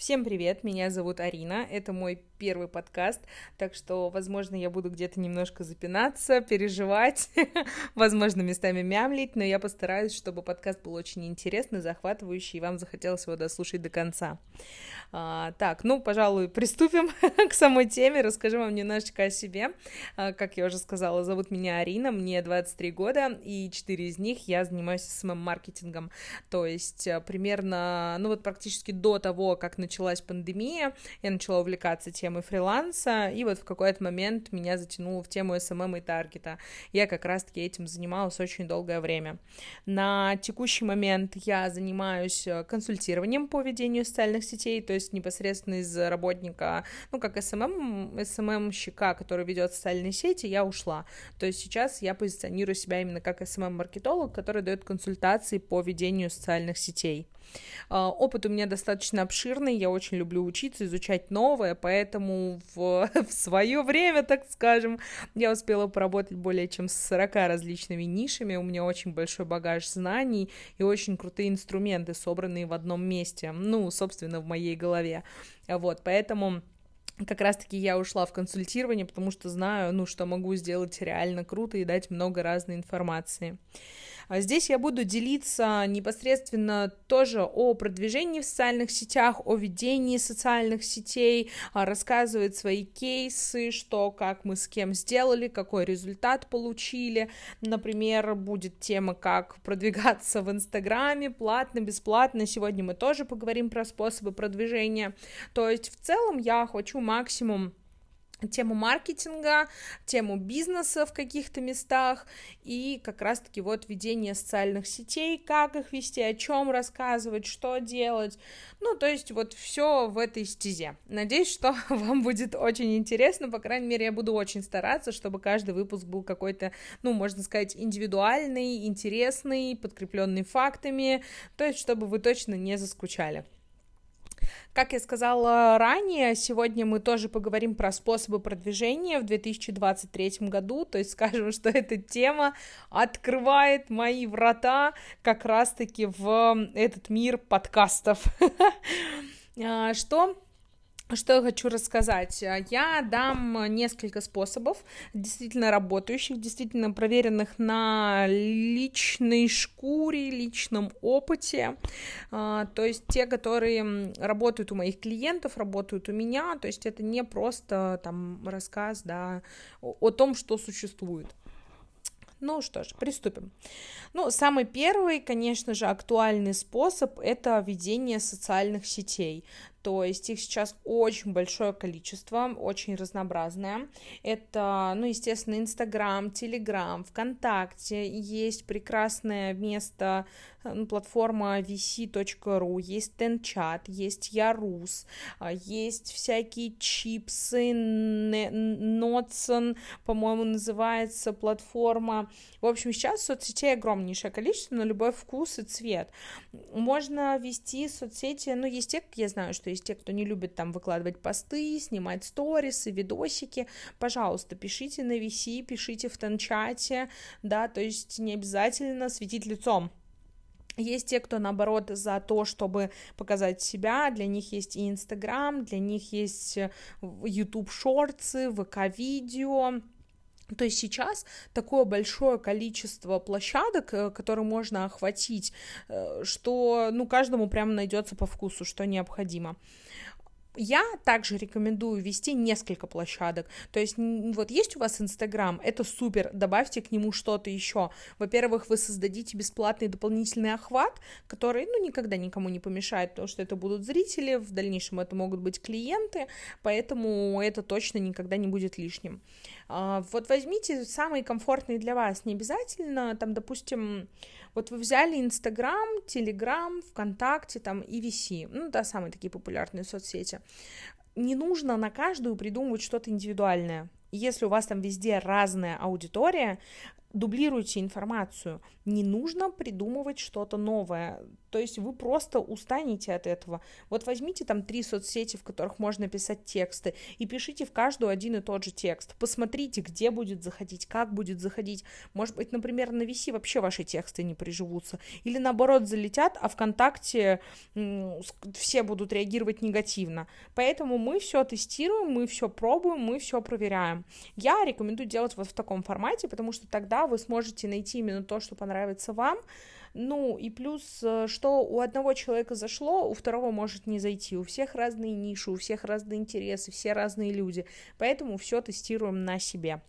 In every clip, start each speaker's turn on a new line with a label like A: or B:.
A: Всем привет, меня зовут Арина, это мой первый подкаст, так что, возможно, я буду где-то немножко запинаться, переживать, возможно, местами мямлить, но я постараюсь, чтобы подкаст был очень интересный, захватывающий, и вам захотелось его дослушать до конца. А, так, ну, пожалуй, приступим к самой теме, расскажу вам немножечко о себе. А, как я уже сказала, зовут меня Арина, мне 23 года, и 4 из них я занимаюсь СММ-маркетингом, то есть а, примерно, ну вот практически до того, как началась пандемия, я начала увлекаться темой фриланса, и вот в какой-то момент меня затянуло в тему SMM и таргета. Я как раз-таки этим занималась очень долгое время. На текущий момент я занимаюсь э, консультированием по ведению социальных сетей, то есть непосредственно из работника, ну, как SMM, SMM-щика, который ведет социальные сети, я ушла. То есть сейчас я позиционирую себя именно как SMM-маркетолог, который дает консультации по ведению социальных сетей. А, опыт у меня достаточно обширный, я очень люблю учиться, изучать новое, поэтому в, в свое время, так скажем, я успела поработать более чем с 40 различными нишами, у меня очень большой багаж знаний и очень крутые инструменты, собранные в одном месте, ну, собственно, в моей голове, вот, поэтому как раз-таки я ушла в консультирование, потому что знаю, ну, что могу сделать реально круто и дать много разной информации. А здесь я буду делиться непосредственно тоже о продвижении в социальных сетях, о ведении социальных сетей, а, рассказывать свои кейсы, что, как мы с кем сделали, какой результат получили. Например, будет тема, как продвигаться в Инстаграме, платно, бесплатно. Сегодня мы тоже поговорим про способы продвижения. То есть в целом я хочу максимум тему маркетинга, тему бизнеса в каких-то местах и как раз-таки вот ведение социальных сетей, как их вести, о чем рассказывать, что делать. Ну, то есть вот все в этой стезе. Надеюсь, что вам будет очень интересно, по крайней мере, я буду очень стараться, чтобы каждый выпуск был какой-то, ну, можно сказать, индивидуальный, интересный, подкрепленный фактами, то есть чтобы вы точно не заскучали. Как я сказала ранее, сегодня мы тоже поговорим про способы продвижения в 2023 году, то есть скажем, что эта тема открывает мои врата как раз-таки в этот мир подкастов. А, что что я хочу рассказать? Я дам несколько способов, действительно работающих, действительно проверенных на личной шкуре, личном опыте, а, то есть те, которые работают у моих клиентов, работают у меня, то есть это не просто там рассказ, да, о том, что существует. Ну что ж, приступим. Ну, самый первый, конечно же, актуальный способ — это ведение социальных сетей. То есть их сейчас очень большое количество, очень разнообразное. Это, ну, естественно, Инстаграм, Телеграм, ВКонтакте. Есть прекрасное место ну, платформа vc.ru, есть Тенчат, есть Ярус, а, есть всякие чипсы, Нотсон, по-моему, называется платформа. В общем, сейчас соцсетей огромнейшее количество на любой вкус и цвет. Можно вести соцсети, ну, есть те, я знаю, что есть те, кто не любит там выкладывать посты, снимать сторисы, видосики, пожалуйста, пишите на VC, пишите в Тенчате, да, то есть не обязательно светить лицом, есть те, кто, наоборот, за то, чтобы показать себя, для них есть и Инстаграм, для них есть YouTube э, шорты, ВК-видео, то есть сейчас такое большое количество площадок, э, которые можно охватить, э, что ну, каждому прямо найдется по вкусу, что необходимо. Я также рекомендую вести несколько площадок. То есть, вот есть у вас Инстаграм, это супер, добавьте к нему что-то еще. Во-первых, вы создадите бесплатный дополнительный охват, который, ну, никогда никому не помешает, потому что это будут зрители, в дальнейшем это могут быть клиенты, поэтому это точно никогда не будет лишним. А, вот возьмите самый комфортный для вас, не обязательно, там, допустим, вот вы взяли Инстаграм, Телеграм, ВКонтакте, там, и VC, ну, да, самые такие популярные соцсети. Не нужно на каждую придумывать что-то индивидуальное. Если у вас там везде разная аудитория, дублируйте информацию. Не нужно придумывать что-то новое. То есть вы просто устанете от этого. Вот возьмите там три соцсети, в которых можно писать тексты, и пишите в каждую один и тот же текст. Посмотрите, где будет заходить, как будет заходить. Может быть, например, на VC вообще ваши тексты не приживутся. Или наоборот залетят, а ВКонтакте все будут реагировать негативно. Поэтому мы все тестируем, мы все пробуем, мы все проверяем. Я рекомендую делать вот в таком формате, потому что тогда вы сможете найти именно то, что понравится вам, ну, и плюс, э, что у одного человека зашло, у второго может не зайти. У всех разные ниши, у всех разные интересы, все разные люди. Поэтому все тестируем на себе.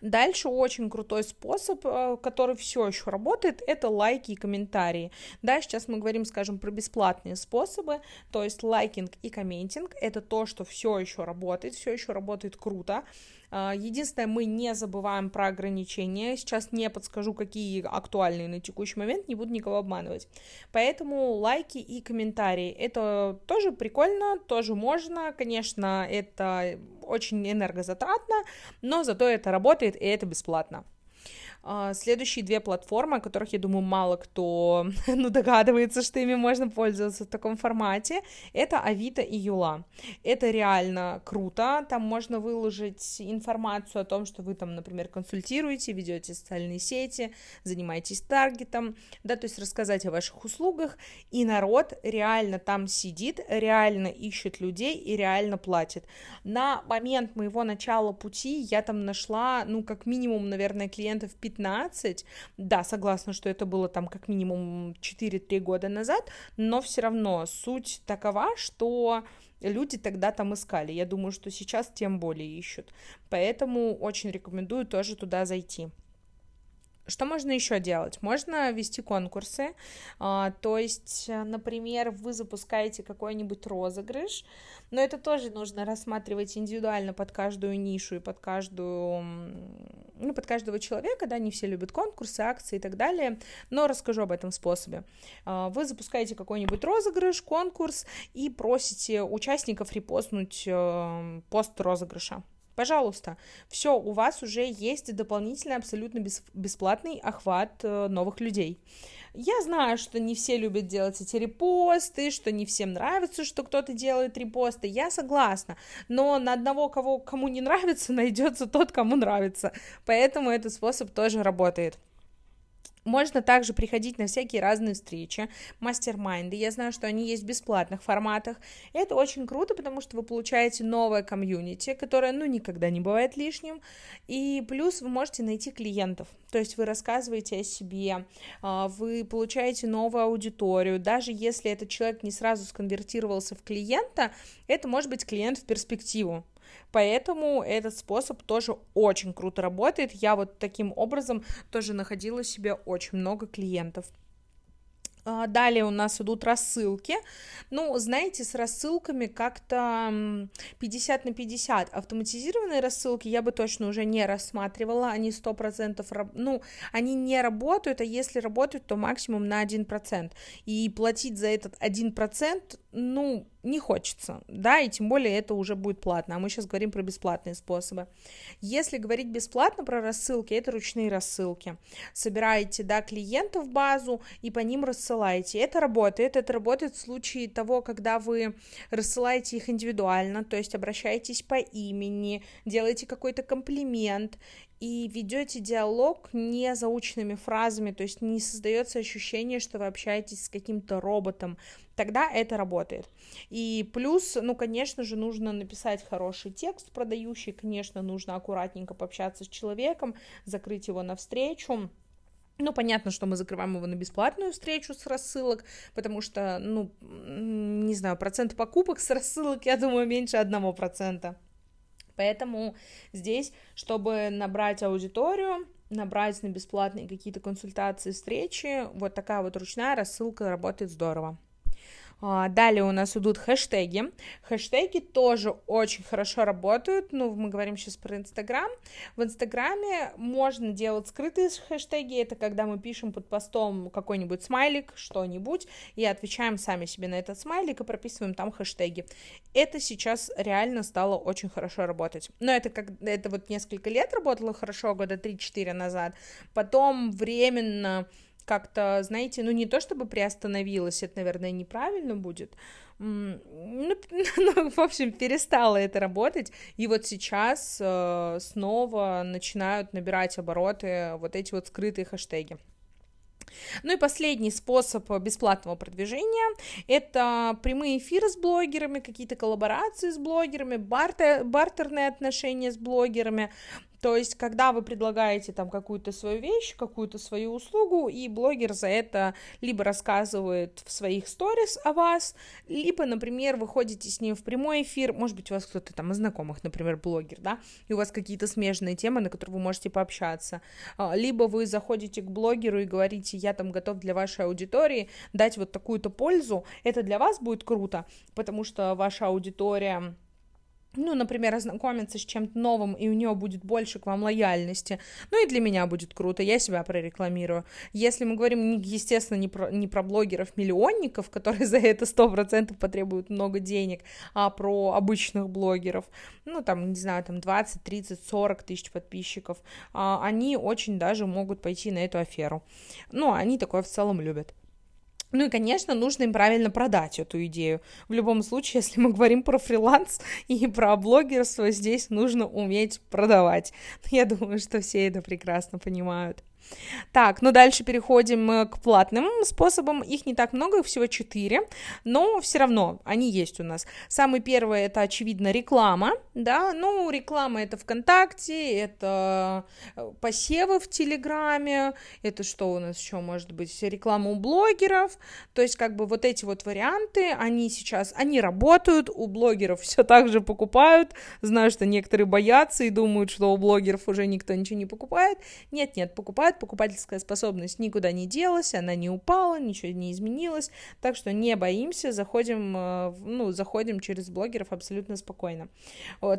A: Дальше очень крутой способ, э, который все еще работает, это лайки и комментарии. Да, сейчас мы говорим, скажем, про бесплатные способы, то есть лайкинг и комментинг, это то, что все еще работает, все еще работает круто. А, единственное, мы не забываем про ограничения. Сейчас не подскажу, какие актуальные на текущий момент, не буду никого обманывать. Поэтому лайки и комментарии. Это тоже прикольно, тоже можно. Конечно, это очень энергозатратно, но зато это работает и это бесплатно. А, следующие две платформы, о которых, я думаю, мало кто ну, догадывается, что ими можно пользоваться в таком формате, это Авито и Юла. Это реально круто, там можно выложить информацию о том, что вы там, например, консультируете, ведете социальные сети, занимаетесь таргетом, да, то есть рассказать о ваших услугах, и народ реально там сидит, реально ищет людей и реально платит. На момент моего начала пути я там нашла, ну, как минимум, наверное, клиентов 15 15, да, согласна, что это было там как минимум 4-3 года назад, но все равно суть такова, что люди тогда там искали. Я думаю, что сейчас тем более ищут. Поэтому очень рекомендую тоже туда зайти. Что можно еще делать? Можно вести конкурсы, а, то есть, например, вы запускаете какой-нибудь розыгрыш, но это тоже нужно рассматривать индивидуально под каждую нишу и под каждую, ну, под каждого человека, да, не все любят конкурсы, акции и так далее, но расскажу об этом способе. А, вы запускаете какой-нибудь розыгрыш, конкурс и просите участников репостнуть э, пост розыгрыша. Пожалуйста, все, у вас уже есть дополнительный абсолютно бес, бесплатный охват э, новых людей. Я знаю, что не все любят делать эти репосты, что не всем нравится, что кто-то делает репосты. Я согласна, но на одного, кого, кому не нравится, найдется тот, кому нравится. Поэтому этот способ тоже работает. Можно также приходить на всякие разные встречи, мастер-майнды. Я знаю, что они есть в бесплатных форматах. Это очень круто, потому что вы получаете новое комьюнити, которое, ну, никогда не бывает лишним. И плюс вы можете найти клиентов. То есть вы рассказываете о себе, а, вы получаете новую аудиторию. Даже если этот человек не сразу сконвертировался в клиента, это может быть клиент в перспективу. Поэтому этот способ тоже очень круто работает. Я вот таким образом тоже находила себе очень много клиентов. А, далее у нас идут рассылки. Ну, знаете, с рассылками как-то 50 на 50. Автоматизированные рассылки я бы точно уже не рассматривала. Они 100%, ну, они не работают, а если работают, то максимум на 1%. И платить за этот 1%, ну, не хочется, да, и тем более это уже будет платно, а мы сейчас говорим про бесплатные способы. Если говорить бесплатно про рассылки, это ручные рассылки. Собираете, да, клиентов в базу и по ним рассылаете. Это работает, это работает в случае того, когда вы рассылаете их индивидуально, то есть обращаетесь по имени, делаете какой-то комплимент, и ведете диалог не заученными фразами, то есть не создается ощущение, что вы общаетесь с каким-то роботом, тогда это работает. И плюс, ну, конечно же, нужно написать хороший текст продающий, конечно, нужно аккуратненько пообщаться с человеком, закрыть его навстречу, ну, понятно, что мы закрываем его на бесплатную встречу с рассылок, потому что, ну, не знаю, процент покупок с рассылок, я думаю, меньше одного процента. Поэтому здесь, чтобы набрать аудиторию, набрать на бесплатные какие-то консультации, встречи, вот такая вот ручная рассылка работает здорово. А, далее у нас идут хэштеги. Хэштеги тоже очень хорошо работают. Ну, мы говорим сейчас про Инстаграм. В Инстаграме можно делать скрытые хэштеги. Это когда мы пишем под постом какой-нибудь смайлик, что-нибудь, и отвечаем сами себе на этот смайлик и прописываем там хэштеги. Это сейчас реально стало очень хорошо работать. Но это как это вот несколько лет работало хорошо, года 3-4 назад. Потом временно как-то, знаете, ну не то чтобы приостановилась, это, наверное, неправильно будет, ну, ну, в общем, перестала это работать, и вот сейчас э, снова начинают набирать обороты вот эти вот скрытые хэштеги. Ну и последний способ бесплатного продвижения — это прямые эфиры с блогерами, какие-то коллаборации с блогерами, бартер, бартерные отношения с блогерами. То есть, когда вы предлагаете там какую-то свою вещь, какую-то свою услугу, и блогер за это либо рассказывает в своих сторис о вас, либо, например, вы ходите с ним в прямой эфир, может быть, у вас кто-то там из знакомых, например, блогер, да, и у вас какие-то смежные темы, на которые вы можете пообщаться, а, либо вы заходите к блогеру и говорите, я там готов для вашей аудитории дать вот такую-то пользу, это для вас будет круто, потому что ваша аудитория ну, например, ознакомиться с чем-то новым, и у нее будет больше к вам лояльности. Ну и для меня будет круто, я себя прорекламирую. Если мы говорим, естественно, не про, не про блогеров-миллионников, которые за это сто процентов потребуют много денег, а про обычных блогеров, ну, там, не знаю, там 20, 30, 40 тысяч подписчиков, а, они очень даже могут пойти на эту аферу. Ну, они такое в целом любят. Ну и, конечно, нужно им правильно продать эту идею. В любом случае, если мы говорим про фриланс и про блогерство, здесь нужно уметь продавать. Я думаю, что все это прекрасно понимают. Так, ну дальше переходим к платным способам. Их не так много, их всего четыре, но все равно они есть у нас. Самый первый это, очевидно, реклама, да, ну, реклама это ВКонтакте, это э, посевы в Телеграме, это что у нас еще может быть, реклама у блогеров, то есть как бы вот эти вот варианты, они сейчас, они работают, у блогеров все так же покупают, знаю, что некоторые боятся и думают, что у блогеров уже никто ничего не покупает, нет-нет, покупают, назад покупательская способность никуда не делась, она не упала, ничего не изменилось, так что не боимся, заходим, э, ну, заходим через блогеров абсолютно спокойно.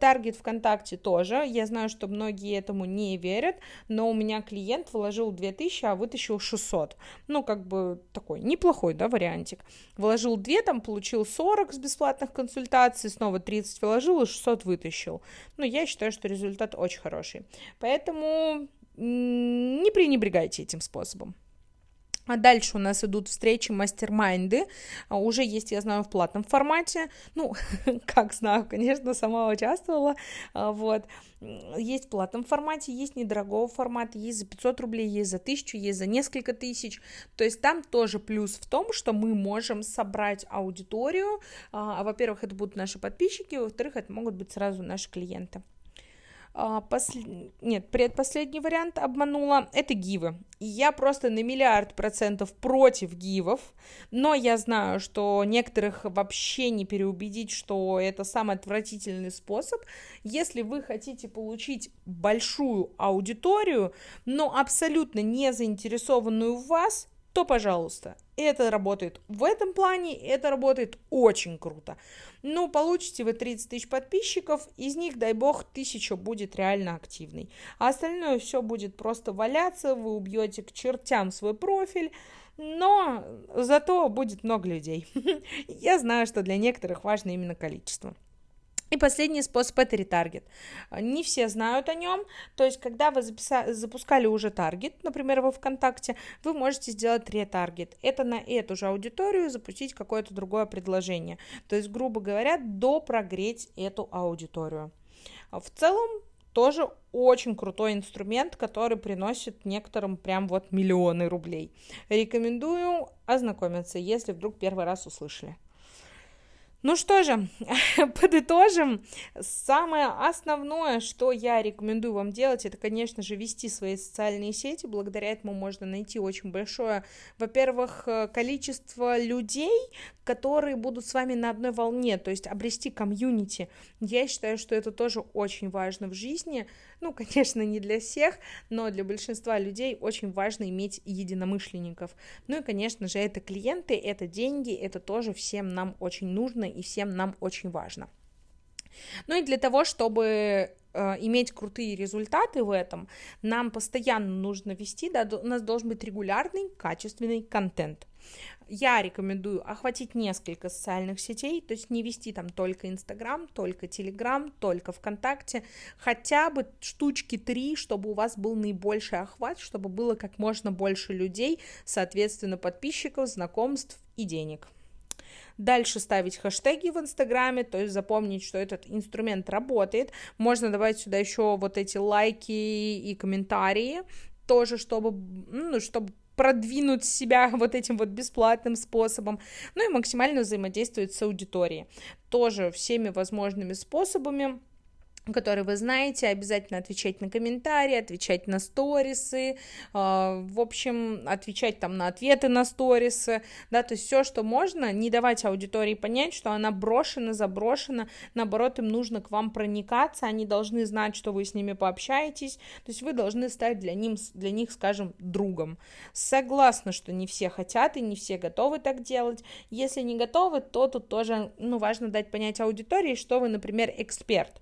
A: Таргет ВКонтакте тоже, я знаю, что многие этому не верят, но у меня клиент вложил 2000, а вытащил 600, ну, как бы такой неплохой, да, вариантик. Вложил 2, там получил 40 с бесплатных консультаций, снова 30 вложил и 600 вытащил. Ну, я считаю, что результат очень хороший. Поэтому не пренебрегайте этим способом. А дальше у нас идут встречи, мастер-майнды. А уже есть, я знаю, в платном формате. Ну, как знаю, конечно, сама участвовала. А, вот. Есть в платном формате, есть недорогого формата, есть за 500 рублей, есть за 1000, есть за несколько тысяч. То есть там тоже плюс в том, что мы можем собрать аудиторию. А, во-первых, это будут наши подписчики, во-вторых, это могут быть сразу наши клиенты. А, посл... Нет, предпоследний вариант обманула. Это гивы. Я просто на миллиард процентов против гивов, но я знаю, что некоторых вообще не переубедить, что это самый отвратительный способ. Если вы хотите получить большую аудиторию, но абсолютно не заинтересованную в вас, то, пожалуйста, это работает в этом плане, это работает очень круто. Ну, получите вы 30 тысяч подписчиков, из них, дай бог, тысяча будет реально активной. А остальное все будет просто валяться, вы убьете к чертям свой профиль, но зато будет много людей. Я знаю, что для некоторых важно именно количество. И последний способ это ретаргет. Не все знают о нем, то есть когда вы записа- запускали уже таргет, например, во ВКонтакте, вы можете сделать ретаргет. Это на эту же аудиторию запустить какое-то другое предложение. То есть, грубо говоря, допрогреть эту аудиторию. В целом, тоже очень крутой инструмент, который приносит некоторым прям вот миллионы рублей. Рекомендую ознакомиться, если вдруг первый раз услышали. Ну что же, подытожим. Самое основное, что я рекомендую вам делать, это, конечно же, вести свои социальные сети. Благодаря этому можно найти очень большое, во-первых, э, количество людей, которые будут с вами на одной волне, то есть обрести комьюнити. Я считаю, что это тоже очень важно в жизни. Ну, конечно, не для всех, но для большинства людей очень важно иметь единомышленников. Ну и, конечно же, это клиенты, это деньги, это тоже всем нам очень нужно и всем нам очень важно. Ну и для того, чтобы э, иметь крутые результаты в этом, нам постоянно нужно вести, да, у нас должен быть регулярный, качественный контент. Я рекомендую охватить несколько социальных сетей, то есть не вести там только Инстаграм, только Телеграм, только ВКонтакте, хотя бы штучки три, чтобы у вас был наибольший охват, чтобы было как можно больше людей, соответственно, подписчиков, знакомств и денег. Дальше ставить хэштеги в Инстаграме, то есть запомнить, что этот инструмент работает. Можно добавить сюда еще вот эти лайки и комментарии, тоже, чтобы, ну, чтобы продвинуть себя вот этим вот бесплатным способом, ну и максимально взаимодействовать с аудиторией. Тоже всеми возможными способами который вы знаете, обязательно отвечать на комментарии, отвечать на сторисы, э, в общем, отвечать там на ответы на сторисы, да, то есть все, что можно, не давать аудитории понять, что она брошена, заброшена, наоборот, им нужно к вам проникаться, они должны знать, что вы с ними пообщаетесь, то есть вы должны стать для, ним, для них, скажем, другом. Согласна, что не все хотят и не все готовы так делать, если не готовы, то тут тоже, ну, важно дать понять аудитории, что вы, например, эксперт,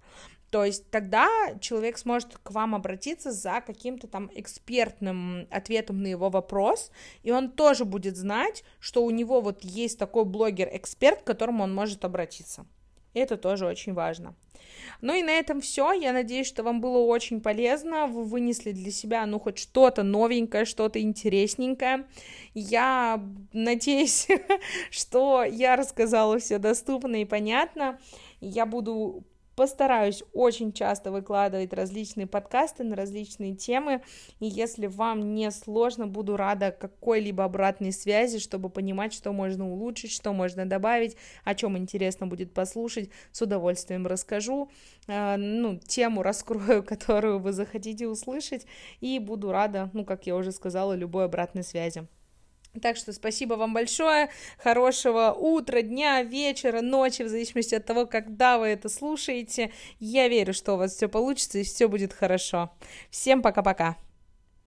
A: то есть тогда человек сможет к вам обратиться за каким-то там экспертным ответом на его вопрос, и он тоже будет знать, что у него вот есть такой блогер-эксперт, к которому он может обратиться. Это тоже очень важно. Ну и на этом все. Я надеюсь, что вам было очень полезно. Вы вынесли для себя, ну, хоть что-то новенькое, что-то интересненькое. Я надеюсь, что я рассказала все доступно и понятно. Я буду Постараюсь очень часто выкладывать различные подкасты на различные темы, и если вам не сложно, буду рада какой-либо обратной связи, чтобы понимать, что можно улучшить, что можно добавить, о чем интересно будет послушать, с удовольствием расскажу, э, ну, тему раскрою, которую вы захотите услышать, и буду рада, ну, как я уже сказала, любой обратной связи. Так что спасибо вам большое, хорошего утра, дня, вечера, ночи, в зависимости от того, когда вы это слушаете. Я верю, что у вас все получится и все будет хорошо. Всем пока-пока.